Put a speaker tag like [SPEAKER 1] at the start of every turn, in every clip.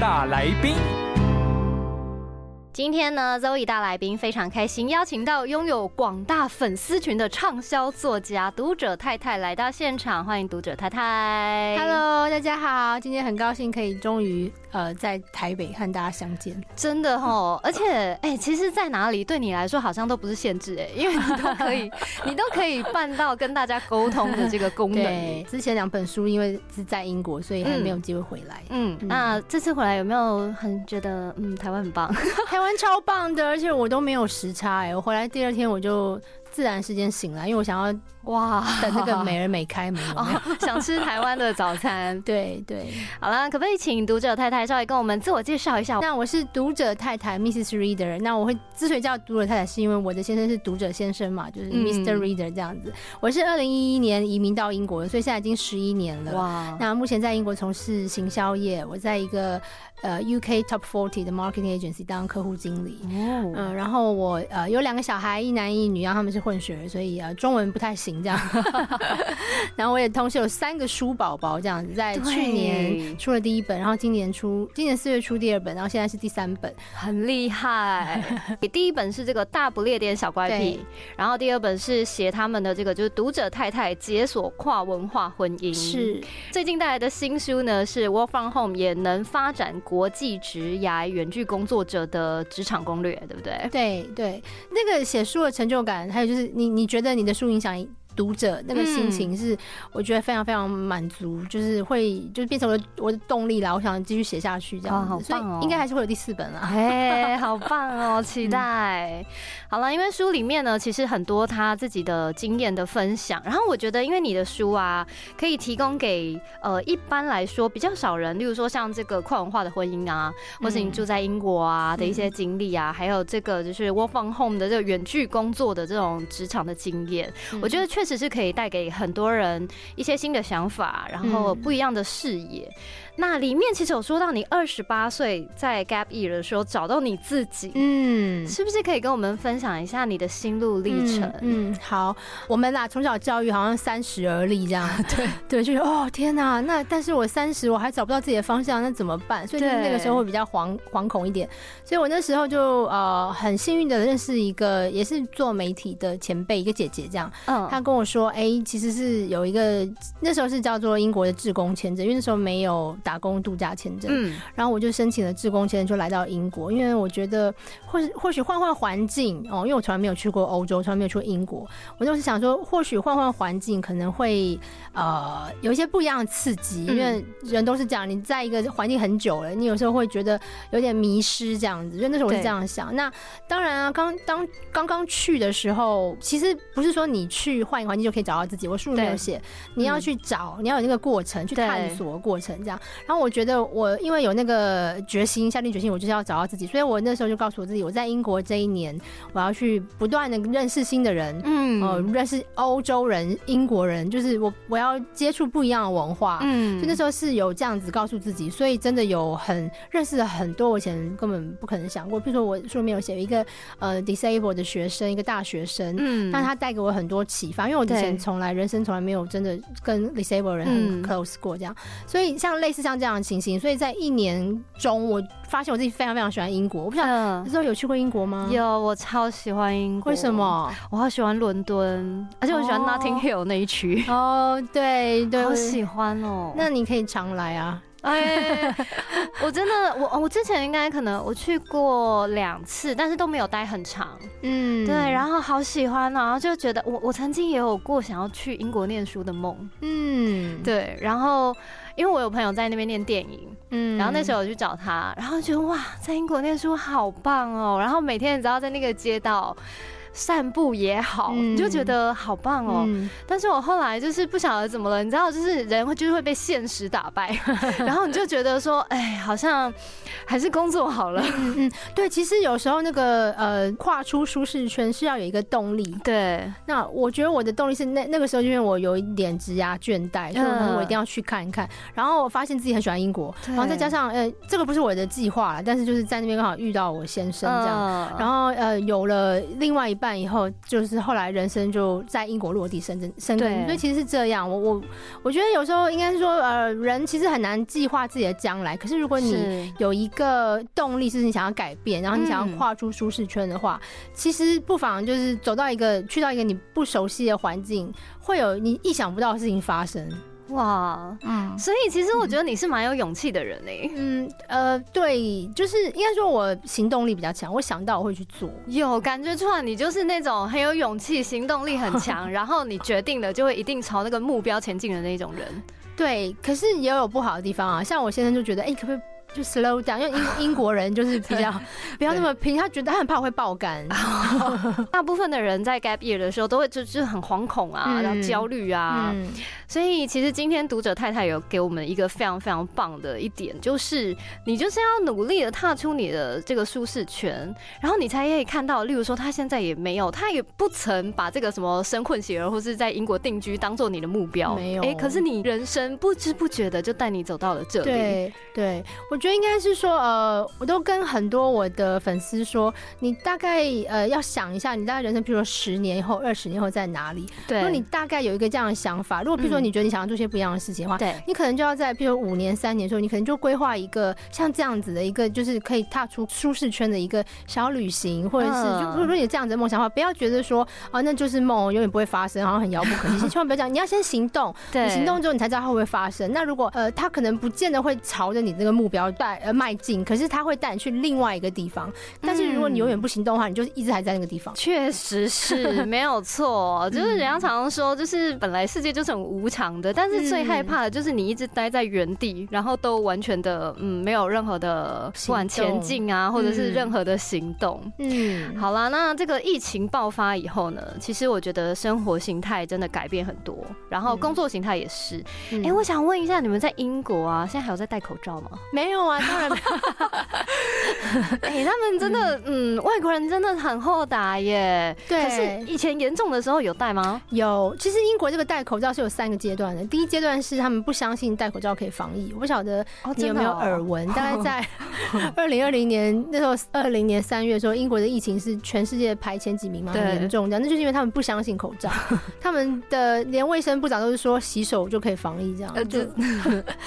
[SPEAKER 1] 大来宾，
[SPEAKER 2] 今天呢，Zoe 大来宾非常开心，邀请到拥有广大粉丝群的畅销作家读者太太来到现场，欢迎读者太太。
[SPEAKER 3] Hello，大家好，今天很高兴可以终于。呃，在台北和大家相见，
[SPEAKER 2] 真的哦，而且哎，其实，在哪里对你来说好像都不是限制哎，因为你都可以，你都可以办到跟大家沟通的这个功能。
[SPEAKER 3] 对，之前两本书因为是在英国，所以还没有机会回来。
[SPEAKER 2] 嗯，那这次回来有没有很觉得嗯，台湾很棒？
[SPEAKER 3] 台湾超棒的，而且我都没有时差哎，我回来第二天我就。自然时间醒来，因为我想要哇等那个美人美开门，
[SPEAKER 2] 想吃台湾的早餐。
[SPEAKER 3] 对对，
[SPEAKER 2] 好了，可不可以请读者太太稍微跟我们自我介绍一下？
[SPEAKER 3] 那我是读者太太 Mrs. Reader。那我会之所以叫读者太太，是因为我的先生是读者先生嘛，就是 Mr. Reader 这样子。我是二零一一年移民到英国的，所以现在已经十一年了。哇，那目前在英国从事行销业，我在一个呃 UK Top Forty 的 Marketing Agency 当客户经理。哦，嗯，然后我呃有两个小孩，一男一女，然后他们是。混血，所以啊，中文不太行这样。然后我也同时有三个书宝宝这样子，在去年出了第一本，然后今年出，今年四月出第二本，然后现在是第三本，
[SPEAKER 2] 很厉害。第一本是这个大不列颠小怪癖，然后第二本是写他们的这个就是读者太太解锁跨文化婚姻。
[SPEAKER 3] 是
[SPEAKER 2] 最近带来的新书呢，是 Work from Home 也能发展国际职涯远距工作者的职场攻略，对不对？
[SPEAKER 3] 对对，那个写书的成就感，还有就是。你你觉得你的书影响？读者那个心情是，我觉得非常非常满足，就是会就是变成我的我的动力啦。我想继续写下去这样子，所以应该还是会有第四本啦。
[SPEAKER 2] 哎，好棒哦，期待。好了，因为书里面呢，其实很多他自己的经验的分享。然后我觉得，因为你的书啊，可以提供给呃一般来说比较少人，例如说像这个跨文化的婚姻啊，或是你住在英国啊的一些经历啊，还有这个就是 work from home 的这个远距工作的这种职场的经验，我觉得确。只是可以带给很多人一些新的想法，然后不一样的视野。那里面其实有说到你二十八岁在 Gap Year 的时候找到你自己，嗯，是不是可以跟我们分享一下你的心路历程？
[SPEAKER 3] 嗯，好，我们啦从小教育好像三十而立这样，对。对，就是哦天哪，那但是我三十我还找不到自己的方向，那怎么办？所以那个时候会比较惶惶恐一点，所以我那时候就呃很幸运的认识一个也是做媒体的前辈，一个姐姐这样，嗯，她跟我说，哎，其实是有一个那时候是叫做英国的志工签证，因为那时候没有。打工度假签证，嗯，然后我就申请了志工签证，就来到英国。因为我觉得，或许或许换换环境哦，因为我从来没有去过欧洲，从来没有去过英国，我就是想说，或许换换环境可能会呃有一些不一样的刺激。因为人都是这样，你在一个环境很久了，你有时候会觉得有点迷失这样子。所以那时候我是这样想。那当然啊，刚当刚刚去的时候，其实不是说你去换一个环境就可以找到自己。我书里面有写，你要去找，你要有那个过程，去探索过程这样。然后我觉得我因为有那个决心，下定决心，我就是要找到自己，所以我那时候就告诉我自己，我在英国这一年，我要去不断的认识新的人，嗯，哦，认识欧洲人、英国人，就是我我要接触不一样的文化，嗯，所以那时候是有这样子告诉自己，所以真的有很认识了很多我以前根本不可能想过，比如说我书里面有写一个呃 disabled 的学生，一个大学生，嗯，但他带给我很多启发，因为我之前从来人生从来没有真的跟 disabled 人很 close 过这样，所以像类似。像这样的情形，所以在一年中，我发现我自己非常非常喜欢英国。我不晓得那时候有去过英国吗？
[SPEAKER 2] 有，我超喜欢英国。
[SPEAKER 3] 为什么？
[SPEAKER 2] 我好喜欢伦敦，而且我喜欢 Notting Hill 那一区。
[SPEAKER 3] 哦，对对，
[SPEAKER 2] 好喜欢哦。
[SPEAKER 3] 那你可以常来啊。
[SPEAKER 2] 哎，我真的，我我之前应该可能我去过两次，但是都没有待很长。嗯，对，然后好喜欢然后就觉得我我曾经也有过想要去英国念书的梦。嗯，对，然后因为我有朋友在那边念电影，嗯，然后那时候我去找他，然后觉得哇，在英国念书好棒哦，然后每天你知道在那个街道。散步也好，
[SPEAKER 3] 嗯
[SPEAKER 2] 就觉得好棒哦。
[SPEAKER 3] 嗯
[SPEAKER 2] 但是我后来就是不晓得怎么了，你知道，就是人会就是会被现实打败，然后你就觉得说，哎，好像还是工作好了。
[SPEAKER 3] 嗯嗯，对，其实有时候那个呃，跨出舒适圈是要有一个动力。
[SPEAKER 2] 对，
[SPEAKER 3] 那我觉得我的动力是那那个时候，因为我有一点职涯倦怠，所以我
[SPEAKER 2] 嗯
[SPEAKER 3] 我一定要去看一看。然后我发现自己很喜欢英国，然后再加上呃，这个不是我的计划了，但是就是在那边刚好遇到我先生这样。
[SPEAKER 2] 嗯
[SPEAKER 3] 然后呃，有了另外一半以后，就是后来人生就在英国落地生根生根，所以其实是这样。我我我觉得有时候应该是说，呃，人其实很难计划自己的将来，可是如果你有一个动力是你想要改变，然后你想
[SPEAKER 2] 嗯
[SPEAKER 3] 要跨出舒适圈的话，其实不妨就是走到一个去到一个你不熟悉的环境，会有你意想不到的事情发生。
[SPEAKER 2] 哇，
[SPEAKER 3] 嗯。
[SPEAKER 2] 所以其实我觉得你是蛮有勇气的人哎。
[SPEAKER 3] 嗯呃，对，就是应该说我行动力比较强，我想到我会去做。
[SPEAKER 2] 有感觉出来，你就是那种很有勇气、行动力很强，然后你决定了就会一定朝那个目标前进的那种人。
[SPEAKER 3] 对，可是也有不好的地方啊，像我先生就觉得，哎、可不可以就 slow down？因为英 英国人就是比较不要那么拼，他觉得他很怕我会爆肝。
[SPEAKER 2] 大部分的人在 gap year 的时候都会就就是很惶恐啊，
[SPEAKER 3] 嗯。
[SPEAKER 2] 然后焦虑啊，
[SPEAKER 3] 嗯，
[SPEAKER 2] 所以其实今天读者太太有给我们一个非常非常棒的一点，就是你就是要努力的踏出你的这个舒适圈，然后你才可以看到，例如说他现在也没有，他也不曾把这个什么生混血儿或是在英国定居当做你的目标，
[SPEAKER 3] 没有。
[SPEAKER 2] 哎、可是你人生不知不觉的就带你走到了这里，
[SPEAKER 3] 对对，我觉得应该是说，呃，我都跟很多我的粉丝说，你大概呃要想一下，你大概人生，比如说十年以后、二十年后在哪里？
[SPEAKER 2] 对，
[SPEAKER 3] 如果你大概有一个这样的想法，如果比如说
[SPEAKER 2] 嗯
[SPEAKER 3] 你觉得你想要做些不一样的事情的话，
[SPEAKER 2] 对
[SPEAKER 3] 你可能就要在，比如五年、三年的时候，你可能就规划一个像这样子的一个，就是可以踏出舒适圈的一个小旅行，或者是
[SPEAKER 2] 嗯
[SPEAKER 3] 就如果你有这样子的梦想的话，不要觉得说啊那就是梦，永远不会发生，好像很遥不可及。千万不要这样，你要先行动，
[SPEAKER 2] 对
[SPEAKER 3] 你行动之后你才知道它会不会发生。那如果呃它可能不见得会朝着你这个目标带呃迈进，可是他会带你去另外一个地方。但是如果你永远不行动的话，你就一直还在那个地方。
[SPEAKER 2] 确实是 没有错，就是人家常常说，就是本来世界就是很无常的，但是最害怕的就是你一直待在原地，然后都完全的嗯没有任何的不管前进啊，或者是任何的行动。
[SPEAKER 3] 嗯，
[SPEAKER 2] 好啦，那这个疫情爆发以后呢，其实我觉得生活形态真的改变很多，然后工作形态也是。
[SPEAKER 3] 嗯
[SPEAKER 2] 哎、我想问一下，你们在英国啊，现在还有在戴口罩吗？
[SPEAKER 3] 没有啊，当然没有。
[SPEAKER 2] 哎、他们真的，嗯，外国人真的很厚打耶。
[SPEAKER 3] 对
[SPEAKER 2] 可是以前严重的时候有戴吗？
[SPEAKER 3] 有，其实英国这个戴口罩是有三个阶段的。第一阶段是他们不相信戴口罩可以防疫，我不晓得
[SPEAKER 2] 哦
[SPEAKER 3] 你有没有耳闻。大概在 二零二零年那时候，二零年三月的时候，英国的疫情是全世界排前几名嘛，很严重这样。那就是因为他们不相信口罩，他们的连卫生部长都是说洗手就可以防疫这样。
[SPEAKER 2] 呃
[SPEAKER 3] 就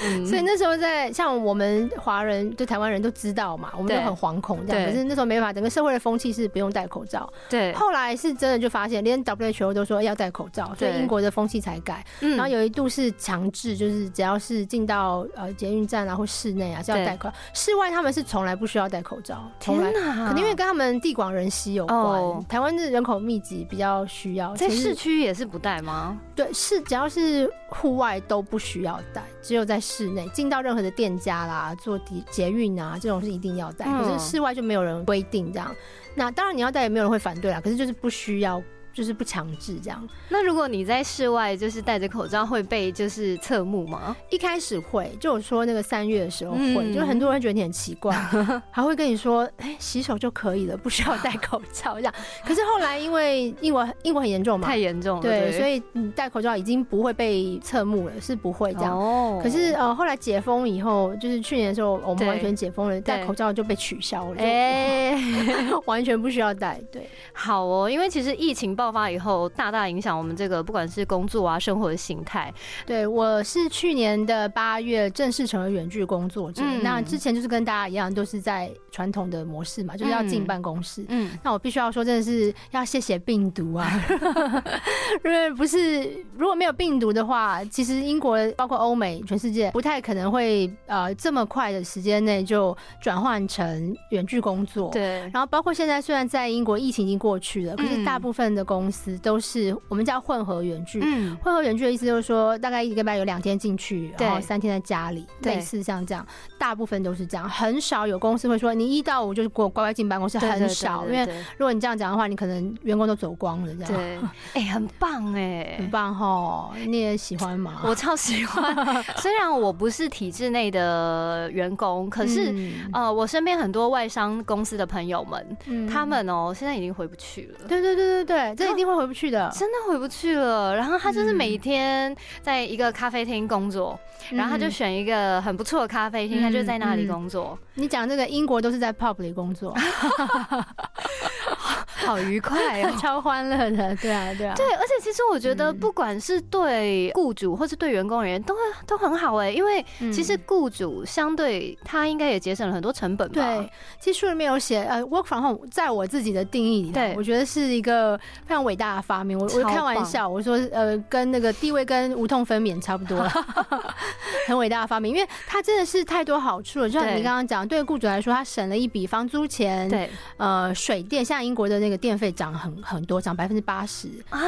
[SPEAKER 2] 嗯
[SPEAKER 3] 所以那时候在像我们华人就台湾人都知道嘛，我们
[SPEAKER 2] 对
[SPEAKER 3] 都很惶恐这样。可是那时候没办法，整个社会的风气是不用戴口罩。
[SPEAKER 2] 对，
[SPEAKER 3] 后来是真的就发现，连 WHO 都说要戴口罩，所以英国的风气才改。
[SPEAKER 2] 嗯
[SPEAKER 3] 然后有一度是强制，就是只要是进到呃捷运站啊或室内啊是要戴口罩，室外他们是从来不需要戴口罩，从来。
[SPEAKER 2] 天哪
[SPEAKER 3] 可能因为跟他们地广人稀有关，
[SPEAKER 2] 哦
[SPEAKER 3] 台湾的人口密集比较需要。
[SPEAKER 2] 在市区也是不戴吗？
[SPEAKER 3] 对是只要是户外都不需要戴，只有在室内进到任何的店家啦、坐地捷运啊这种是一定要戴，
[SPEAKER 2] 嗯
[SPEAKER 3] 可是室外就没有人规定这样。那当然你要戴也没有人会反对啦，可是就是不需要。就是不强制这样，
[SPEAKER 2] 那如果你在室外就是戴着口罩，会被就是侧目吗？
[SPEAKER 3] 一开始会，就我说那个三月的时候会，
[SPEAKER 2] 嗯
[SPEAKER 3] 就很多人会觉得你很奇怪，还会跟你说，哎、洗手就可以了，不需要戴口罩这样。可是后来因为英国英国很严重嘛
[SPEAKER 2] 太，严重了，
[SPEAKER 3] 对，所
[SPEAKER 2] 以
[SPEAKER 3] 以你戴口罩已经不会被侧目了，是不会这样。
[SPEAKER 2] 哦
[SPEAKER 3] 可是呃，后来解封以后，就是去年的时候，我们完全解封了，戴口罩就被取消了，就
[SPEAKER 2] 哎、
[SPEAKER 3] 完全不需要戴。对，
[SPEAKER 2] 好哦，因为其实疫情爆发以后，大大影响我们这个不管是工作啊、生活的形态。
[SPEAKER 3] 对我是去年的八月正式成为远距工作者，
[SPEAKER 2] 嗯
[SPEAKER 3] 那之前就是跟大家一样，都是在传统的模式嘛，就是要进
[SPEAKER 2] 嗯
[SPEAKER 3] 办公室。
[SPEAKER 2] 嗯，
[SPEAKER 3] 那我必须要说，真的是要谢谢病毒啊！因为不是如果没有病毒的话，其实英国包括欧美全世界不太可能会呃这么快的时间内就转换成远距工作。。
[SPEAKER 2] 对，
[SPEAKER 3] 然后包括现在虽然在英国疫情已经过去了，可是
[SPEAKER 2] 嗯
[SPEAKER 3] 大部分的公司都是我们叫混合远距。
[SPEAKER 2] 嗯，
[SPEAKER 3] 混合远距的意思就是说，大概一个礼拜有两天进去，然后三天在家里，
[SPEAKER 2] 对
[SPEAKER 3] 类似像这样，大部分都是这样，很少有公司会说你一到五就是给我乖乖进办公室，很少。因为如果你这样讲的话，你可能员工都走光了，这样。
[SPEAKER 2] 对，哎，很棒哎，
[SPEAKER 3] 很棒哈，你也喜欢吗？
[SPEAKER 2] 我超喜欢。虽然我不是体制内的员工，可是、
[SPEAKER 3] 嗯
[SPEAKER 2] 呃，我身边很多外商公司的朋友们，
[SPEAKER 3] 嗯
[SPEAKER 2] 他们哦、现在已经回不去了。
[SPEAKER 3] 对对对对对，这一定会回不去的。
[SPEAKER 2] 真的回不去了，然后他就是
[SPEAKER 3] 嗯。
[SPEAKER 2] 每天在一个咖啡厅工作，然后他就
[SPEAKER 3] 嗯
[SPEAKER 2] 选一个很不错的咖啡厅，他就在那里
[SPEAKER 3] 嗯
[SPEAKER 2] 工作，
[SPEAKER 3] 你讲这个英国都是在 pub 里工作，
[SPEAKER 2] 好愉快哦。
[SPEAKER 3] 超欢乐的，对啊对啊。
[SPEAKER 2] 对，而且其实我觉得，
[SPEAKER 3] 嗯
[SPEAKER 2] 不管是对雇主或是对员工而言，都会都很好哎，因为
[SPEAKER 3] 嗯
[SPEAKER 2] 其实雇主相对他应该也节省了很多成本吧。
[SPEAKER 3] 对，其实书里面有写，呃，work from home，在我自己的定义里，
[SPEAKER 2] 对
[SPEAKER 3] 我觉得是一个非常伟大的发明。我我开玩笑，我说，呃，跟那个地位跟无痛分娩差不多了，很伟大的发明，因为它真的是太多好处了。就像你刚刚讲，对雇主来说，他省了一笔房租钱，，
[SPEAKER 2] 对
[SPEAKER 3] 呃，水电，像英国的那个电费涨很很多，涨百分之八十，
[SPEAKER 2] 啊，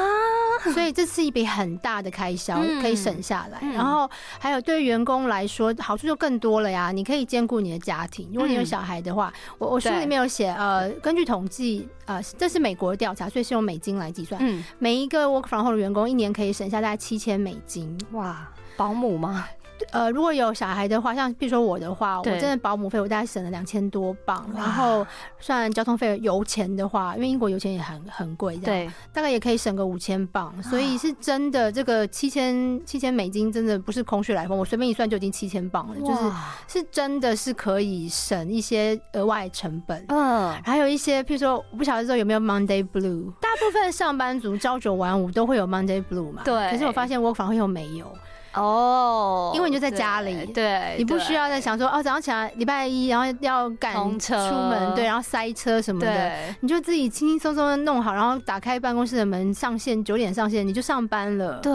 [SPEAKER 3] 所以这是一笔很大的开销，
[SPEAKER 2] 嗯
[SPEAKER 3] 可以省下来。
[SPEAKER 2] 嗯
[SPEAKER 3] 然后还有对员工来说，好处就更多了呀。你可以兼顾你的家庭，如果你有
[SPEAKER 2] 嗯
[SPEAKER 3] 小孩的话，我我书里面有写，呃，根据统计，呃，这是美国的调查，所以是用美金来计算。
[SPEAKER 2] 嗯，
[SPEAKER 3] 每一个 work from home 的员工一年可以省下大概七千美金。
[SPEAKER 2] 哇，保姆吗？
[SPEAKER 3] 呃，如果有小孩的话，像比如说我的话，我真的保姆费我大概省了两千多
[SPEAKER 2] 磅，
[SPEAKER 3] 然后算交通费、油钱的话，因为英国油钱也很很贵，这样
[SPEAKER 2] 对，
[SPEAKER 3] 大概也可以省个五千磅，所以是真的，这个七千七千美金真的不是空穴来风，我随便一算就已经七千磅了，就是是真的是可以省一些额外成本。
[SPEAKER 2] 嗯，
[SPEAKER 3] 还有一些，譬如说，我不晓得这有没有 Monday Blue，大部分上班族朝九晚五都会有 Monday Blue 嘛？
[SPEAKER 2] 对。
[SPEAKER 3] 可是我发现 Work from home 又没有，
[SPEAKER 2] 哦，
[SPEAKER 3] 因为你就在家里
[SPEAKER 2] 对，对
[SPEAKER 3] 你不需要再想说，哦，早上起来礼拜一，然后要赶
[SPEAKER 2] 车
[SPEAKER 3] 出门，对，然后塞车什么的。
[SPEAKER 2] 对，
[SPEAKER 3] 你就自己轻轻松松的弄好，然后打开办公室的门，上线九点上线，你就上班了。
[SPEAKER 2] 对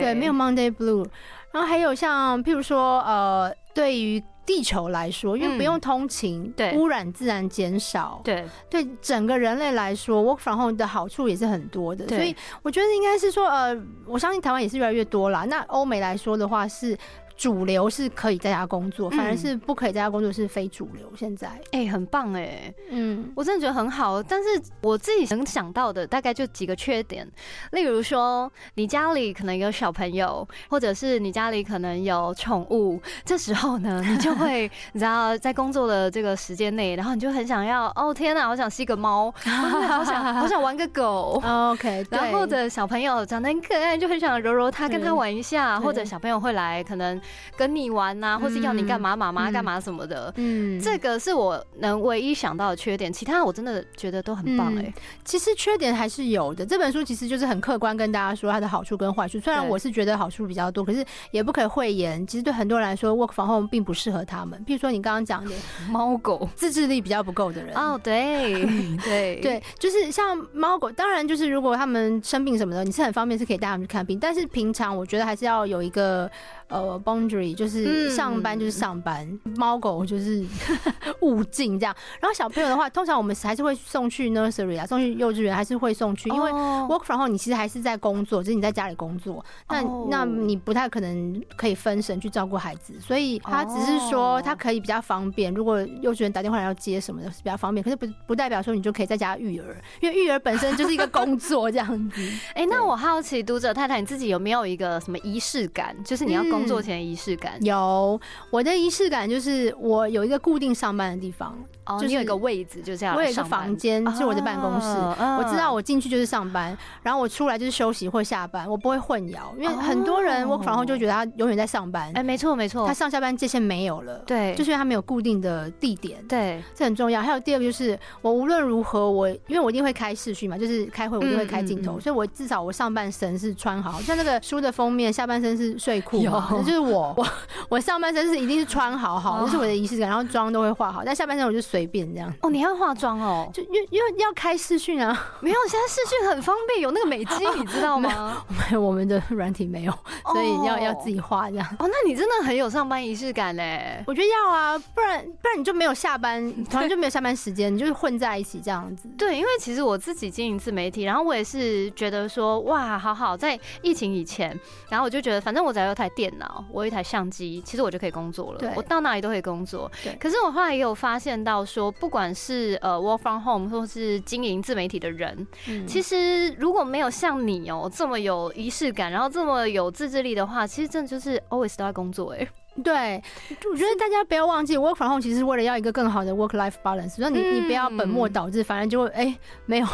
[SPEAKER 3] 对，没有 Monday Blue。然后还有像譬如说，呃，对于地球来说，因为
[SPEAKER 2] 嗯
[SPEAKER 3] 不用通勤，
[SPEAKER 2] 对
[SPEAKER 3] 污染自然减少，
[SPEAKER 2] 对
[SPEAKER 3] 对整个人类来说，work from home 的好处也是很多的。所以我觉得应该是说，呃，我相信台湾也是越来越多啦。那欧美来说的话是。主流是可以在家工作，反而
[SPEAKER 2] 嗯
[SPEAKER 3] 是不可以在家工作是非主流。现在，
[SPEAKER 2] 哎、很棒哎，
[SPEAKER 3] 嗯，
[SPEAKER 2] 我真的觉得很好。但是我自己能想到的大概就几个缺点，例如说你家里可能有小朋友，或者是你家里可能有宠物，这时候呢，你就会 你知道在工作的这个时间内，然后你就很想要，哦天哪，好想吸个猫，好想好想玩个狗。
[SPEAKER 3] OK，
[SPEAKER 2] 然后或者小朋友长得很可爱，就很想揉揉他，跟他玩一下，或者小朋友会来可能跟你玩呐、或是要你干嘛，妈妈
[SPEAKER 3] 嗯
[SPEAKER 2] 干嘛什么的。
[SPEAKER 3] 嗯，
[SPEAKER 2] 这个是我能唯一想到的缺点，其他我真的觉得都很棒哎、
[SPEAKER 3] 嗯其实缺点还是有的。这本书其实就是很客观跟大家说它的好处跟坏处。虽然我是觉得好处比较多，可是也不可以讳言。其实对很多人来说，work from home 并不适合他们。譬如说你刚刚讲的
[SPEAKER 2] 猫狗
[SPEAKER 3] 自制力比较不够的人。
[SPEAKER 2] 哦，对 对
[SPEAKER 3] 对，就是像猫狗，当然就是如果他们生病什么的，你是很方便是可以带他们去看病，但是平常我觉得还是要有一个呃 boundary，就是
[SPEAKER 2] 嗯
[SPEAKER 3] 上班就是上班，猫狗就是 勿近这样。然后小朋友的话，通常我们还是会送去 nursery 啊，送去幼稚园还是会送去，因为
[SPEAKER 2] 哦。
[SPEAKER 3] work from home 你其实还是在工作，就是你在家里工作，那、
[SPEAKER 2] 哦。
[SPEAKER 3] 那你不太可能可以分神去照顾孩子，所以他只是说
[SPEAKER 2] 哦。
[SPEAKER 3] 他可以比较方便，如果幼稚园打电话来要接什么的是比较方便，可是不不代表说你就可以在家育儿，因为育儿本身就是一个工作 这样子。
[SPEAKER 2] 哎、那我好奇读者太太你自己有没有一个什么仪式感？就是你要工作前仪式感。
[SPEAKER 3] 有我的仪式感就是我有一个固定上班的地方，
[SPEAKER 2] 哦，
[SPEAKER 3] 就是
[SPEAKER 2] 你有一个位置，就这样。
[SPEAKER 3] 我有一个房间是我的办公室，
[SPEAKER 2] 哦
[SPEAKER 3] 我知道我进去就是上班，然后我出来就是休息或下班，我不会混淆，因为很多人
[SPEAKER 2] 哦。
[SPEAKER 3] work from home 就觉得他永远在上班。
[SPEAKER 2] 哎、，没错没错。
[SPEAKER 3] 他，上下班界限没有了，
[SPEAKER 2] 对，
[SPEAKER 3] 就是因为他没有固定的地点。
[SPEAKER 2] 对。
[SPEAKER 3] 这很重要。还有第二个就是，我无论如何，我因为我一定会开视讯嘛，就是开会我一定会开镜头，
[SPEAKER 2] 嗯嗯嗯。
[SPEAKER 3] 所以我至少我上半身是穿好，像那个书的封面，下半身是睡裤
[SPEAKER 2] 有
[SPEAKER 3] 就是我，我我上半身是一定是穿好好，这是我的仪式感，然后妆都会化好，但下半身我就随便这样。
[SPEAKER 2] 哦，你要化妆哦，
[SPEAKER 3] 就因为因为要开视讯啊，
[SPEAKER 2] 没有，现在视讯很方便，有那个美肌，你知道吗？
[SPEAKER 3] 没有，我们的软体没有，所以要要自己画这样。
[SPEAKER 2] 哦，那你真的很有上班仪式感嘞。
[SPEAKER 3] 我觉得要啊，不然不然你就没有下班，突然就没有下班时间，你就是混在一起这样子。
[SPEAKER 2] 对，因为其实我自己经营自媒体，然后我也是觉得说，哇，好好，在疫情以前，然后我就觉得，反正我只要有台电脑，我有一台相机，其实我就可以工作了。我到哪里都可以工作。
[SPEAKER 3] 对
[SPEAKER 2] 可是我后来也有发现到说，不管是呃 work from home 或是经营自媒体的人，
[SPEAKER 3] 嗯
[SPEAKER 2] 其实如果没有像你哦、这么有仪式感，然后这么有自制力的话，其实真的就是 always 都在工作哎、
[SPEAKER 3] 对，我觉得大家不要忘记，work from home 其实是为了要一个更好的 work life balance，所以你你不要本末倒置，反正就会哎、没有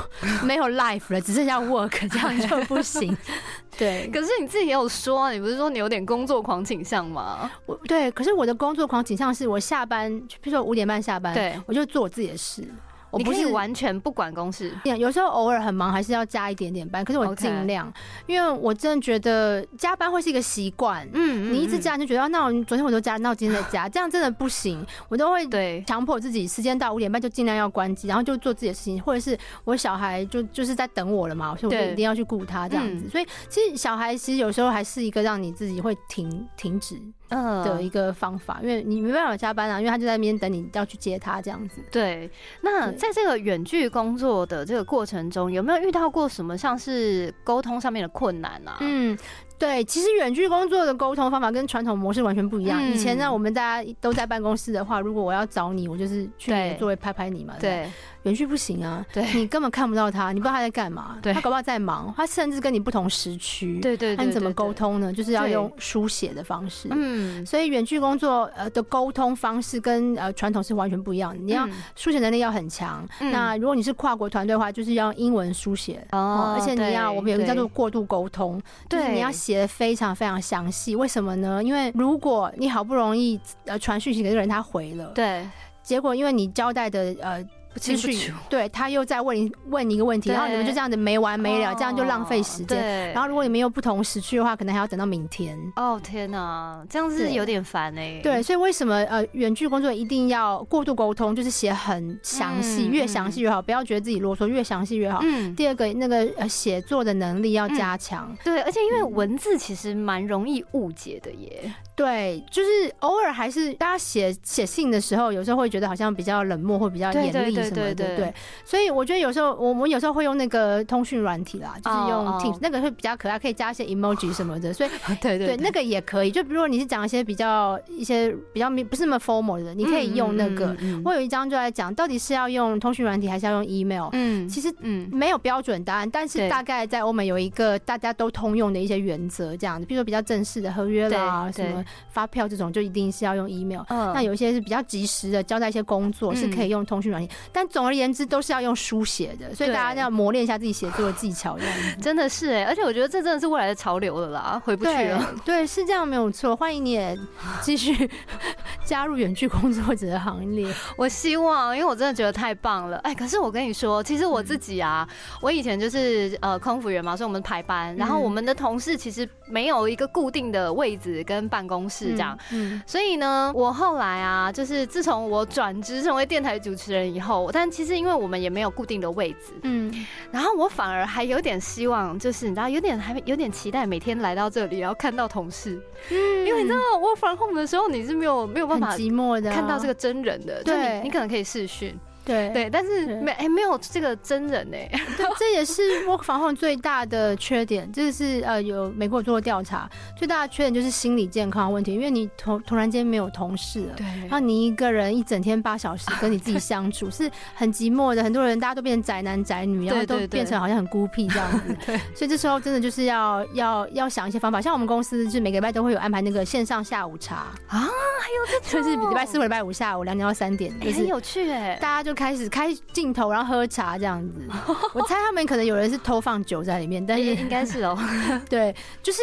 [SPEAKER 3] 没有 life 了，只剩下 work，这样就不行。对，
[SPEAKER 2] 可是你自己也有说啊，你不是说你有点工作狂倾向吗？
[SPEAKER 3] 我对，可是我的工作狂倾向是我下班，比如说五点半下班，
[SPEAKER 2] 对
[SPEAKER 3] 我就做我自己的事。我不是
[SPEAKER 2] 完全不管公事。
[SPEAKER 3] 有时候偶尔很忙，还是要加一点点班，可是我尽量因为我真的觉得加班会是一个习惯。
[SPEAKER 2] 嗯
[SPEAKER 3] 你一直加，你就觉得啊那我昨天我都加，那我今天再加，这样真的不行。我都会
[SPEAKER 2] 对
[SPEAKER 3] 强迫自己时间到五点半就尽量要关机，然后就做自己的事情，或者是我小孩就就是在等我了嘛，所以我就一定要去顾他这样子。
[SPEAKER 2] 嗯
[SPEAKER 3] 所以其实小孩其实有时候还是一个让你自己会停停止
[SPEAKER 2] 嗯
[SPEAKER 3] 的一个方法，因为你没办法加班啊，因为他就在那边等你要去接他这样子。
[SPEAKER 2] 对，那在这个远距工作的这个过程中，有没有遇到过什么像是沟通上面的困难啊？
[SPEAKER 3] 嗯。对，其实远距工作的沟通方法跟传统模式完全不一样。
[SPEAKER 2] 嗯
[SPEAKER 3] 以前呢，我们大家都在办公室的话，如果我要找你，我就是去你的座位拍拍你嘛。对，对远距不行啊，
[SPEAKER 2] 对
[SPEAKER 3] 你根本看不到他，你不知道他在干嘛，
[SPEAKER 2] 对
[SPEAKER 3] 他搞不好在忙，他甚至跟你不同时区，
[SPEAKER 2] 对对
[SPEAKER 3] 你怎么
[SPEAKER 2] 对
[SPEAKER 3] 沟？通呢？就是要用书写的方式。
[SPEAKER 2] 嗯，
[SPEAKER 3] 所以远距工作呃的沟通方式跟呃传统是完全不一样的。你要
[SPEAKER 2] 嗯
[SPEAKER 3] 书写能力要很强。
[SPEAKER 2] 嗯
[SPEAKER 3] 那如果你是跨国团队的话，就是要用英文书写
[SPEAKER 2] 哦
[SPEAKER 3] 而且你要我们有一个叫做
[SPEAKER 2] 对
[SPEAKER 3] 过度沟通，就是
[SPEAKER 2] 对
[SPEAKER 3] 你要写的非常非常详细。为什么呢？因为如果你好不容易呃传讯息给这个人，他回了，
[SPEAKER 2] 对
[SPEAKER 3] 结果因为你交代的呃资讯
[SPEAKER 2] 清楚，
[SPEAKER 3] 对他又在问你问你一个问题，然后你们就这样子没完没了，这样就浪费时间。然后如果你们又不同时区的话，可能还要等到明天。
[SPEAKER 2] 哦天哪，这样是有点烦哎。
[SPEAKER 3] 对，所以为什么呃远距工作一定要过度沟通，就是写很详细，
[SPEAKER 2] 嗯
[SPEAKER 3] 越详细越好，不要觉得自己啰嗦，越详细越好。
[SPEAKER 2] 嗯，
[SPEAKER 3] 第二个，那个呃写作的能力要加强。
[SPEAKER 2] 对，而且因为
[SPEAKER 3] 嗯
[SPEAKER 2] 文字其实蛮容易误解的耶。
[SPEAKER 3] 对，就是偶尔还是大家写写信的时候，有时候会觉得好像比较冷漠或比较严厉
[SPEAKER 2] 对
[SPEAKER 3] 什么的，
[SPEAKER 2] 对对
[SPEAKER 3] 对。所以我觉得有时候我们有时候会用那个通讯软体啦，就是用那个会比较可爱，可以加一些 emoji 什么的。所以
[SPEAKER 2] 对
[SPEAKER 3] 对，那个也可以。就比如说你是讲一些比较一些比较不是那么 formal 的，你可以用那个。我有一张就在讲，到底是要用通讯软体还是要用 email？、
[SPEAKER 2] 嗯
[SPEAKER 3] 其实
[SPEAKER 2] 嗯
[SPEAKER 3] 没有标准答案，但是大概在欧美有一个大家都通用的一些原则，这样子，比如说比较正式的合约啦，什么发票这种，就一定是要用 email。
[SPEAKER 2] 嗯
[SPEAKER 3] 那有一些是比较及时的交代一些工作，
[SPEAKER 2] 嗯
[SPEAKER 3] 是可以用通讯软体，但总而言之都是要用书写的，所以大家要磨练一下自己写作的技巧，这样子。
[SPEAKER 2] 真的是哎，而且我觉得这真的是未来的潮流了啦，回不去了。
[SPEAKER 3] 对，是这样没有错。欢迎你也 继续 加入远距工作者的行列。
[SPEAKER 2] 我希望，因为我真的觉得太棒了。哎，可是我跟你说，其实我自己啊，我以前就是呃空服员嘛，所以我们排班，然后我们的同事其实没有一个固定的位置跟办公室这样。
[SPEAKER 3] 嗯，
[SPEAKER 2] 所以呢，我后来啊，就是自从我转职成为电台主持人以后，但其实因为我们也没有固定的位置，
[SPEAKER 3] 嗯。
[SPEAKER 2] 然后我反而还有点希望，就是你知道，有点还有点期待每天来到这里，然后看到同事，
[SPEAKER 3] 嗯，
[SPEAKER 2] 因为你知道我 from home 的时候，你是没有没有办法
[SPEAKER 3] 寂寞的啊、
[SPEAKER 2] 看到这个真人的，就
[SPEAKER 3] 对
[SPEAKER 2] 你你可能可以视讯，
[SPEAKER 3] 对
[SPEAKER 2] 对，但是没哎、没有这个真人哎、
[SPEAKER 3] 对，这也是 work from home 最大的缺点，这是呃有美国有做过调查，最大的缺点就是心理健康问题，因为你突突然间没有同事了。
[SPEAKER 2] 对
[SPEAKER 3] 然后你一个人一整天八小时跟你自己 相处是很寂寞的，很多人大家都变成宅男宅女，然后都变成好像很孤僻这样子。
[SPEAKER 2] 对，
[SPEAKER 3] 所以这时候真的就是要要要想一些方法，像我们公司就是每个礼拜都会有安排那个线上下午茶
[SPEAKER 2] 啊，还有这
[SPEAKER 3] 就是礼拜四或礼拜五下午两点到三点，就是
[SPEAKER 2] 哎很有趣哎、
[SPEAKER 3] 大家就开始开镜头，然后喝茶这样子。我猜他们可能有人是偷放酒在里面，但是
[SPEAKER 2] 应该是哦、
[SPEAKER 3] 对，就是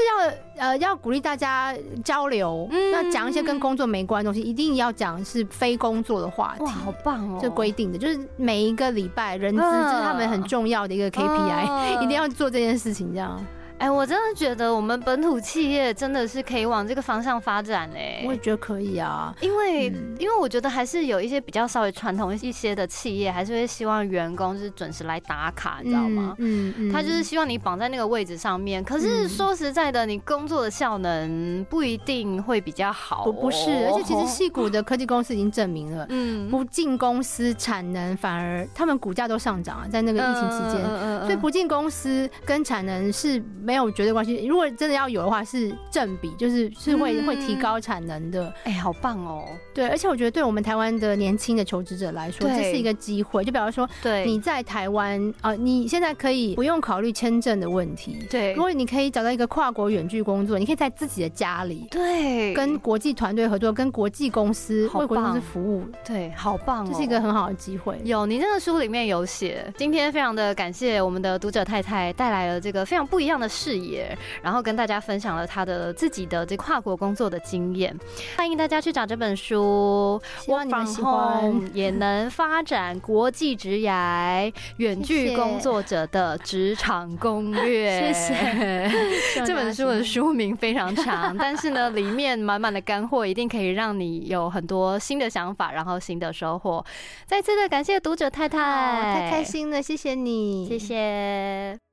[SPEAKER 3] 要呃要鼓励大家交流，
[SPEAKER 2] 嗯
[SPEAKER 3] 那讲一些跟工作没关的东西，一定要讲是非工作的话题
[SPEAKER 2] 哇，。好棒哦、
[SPEAKER 3] 这规定的就是每一个礼拜人资，
[SPEAKER 2] 嗯
[SPEAKER 3] 这是他们很重要的一个 KPI，、
[SPEAKER 2] 嗯
[SPEAKER 3] 一定要做这件事情。这样，
[SPEAKER 2] 哎，我真的觉得我们本土企业真的是可以往这个方向发展嘞。
[SPEAKER 3] 我也觉得可以啊，
[SPEAKER 2] 因为因为我觉得还是有一些比较稍微传统一些的企业，还是会希望员工是准时来打卡，你知道吗？嗯嗯，他就是希望你绑在那个位置上面。可是说实在的，你工作的效能不一定会比较好。
[SPEAKER 3] 不不是，而且其实 戏股的科技公司已经证明了，嗯，不进公司产能反而他们股价都上涨啊，在那个疫情期间，所以不进公司跟产能是。没有绝对关系。如果真的要有的话，是正比，就是是会会提高产能的。
[SPEAKER 2] 哎，好棒哦！
[SPEAKER 3] 对，而且我觉得对我们台湾的年轻的求职者来说，这是一个机会。就比方说，
[SPEAKER 2] 对，
[SPEAKER 3] 你在台湾啊，你现在可以不用考虑签证的问题。
[SPEAKER 2] 对，
[SPEAKER 3] 如果你可以找到一个跨国远距工作，你可以在自己的家里，
[SPEAKER 2] 对，
[SPEAKER 3] 跟国际团队合作，跟国际公司为国际公司服务。
[SPEAKER 2] 对，好棒，
[SPEAKER 3] 这是一个很好的机会。
[SPEAKER 2] 有，你那个书里面有写。今天非常的感谢我们的读者太太带来了这个非常不一样的。视野，然后跟大家分享了他的自己的这跨国工作的经验。欢迎大家去找这本书，
[SPEAKER 3] 希望你们喜欢，
[SPEAKER 2] 也能发展国际职涯远距工作者的职场攻
[SPEAKER 3] 略。谢谢。
[SPEAKER 2] 这本书的书名非常长，但是呢，里面满满的干货，一定可以让你有很多新的想法，然后新的收获。再次的感谢读者太太，
[SPEAKER 3] 太开心了，谢谢你，
[SPEAKER 2] 谢谢。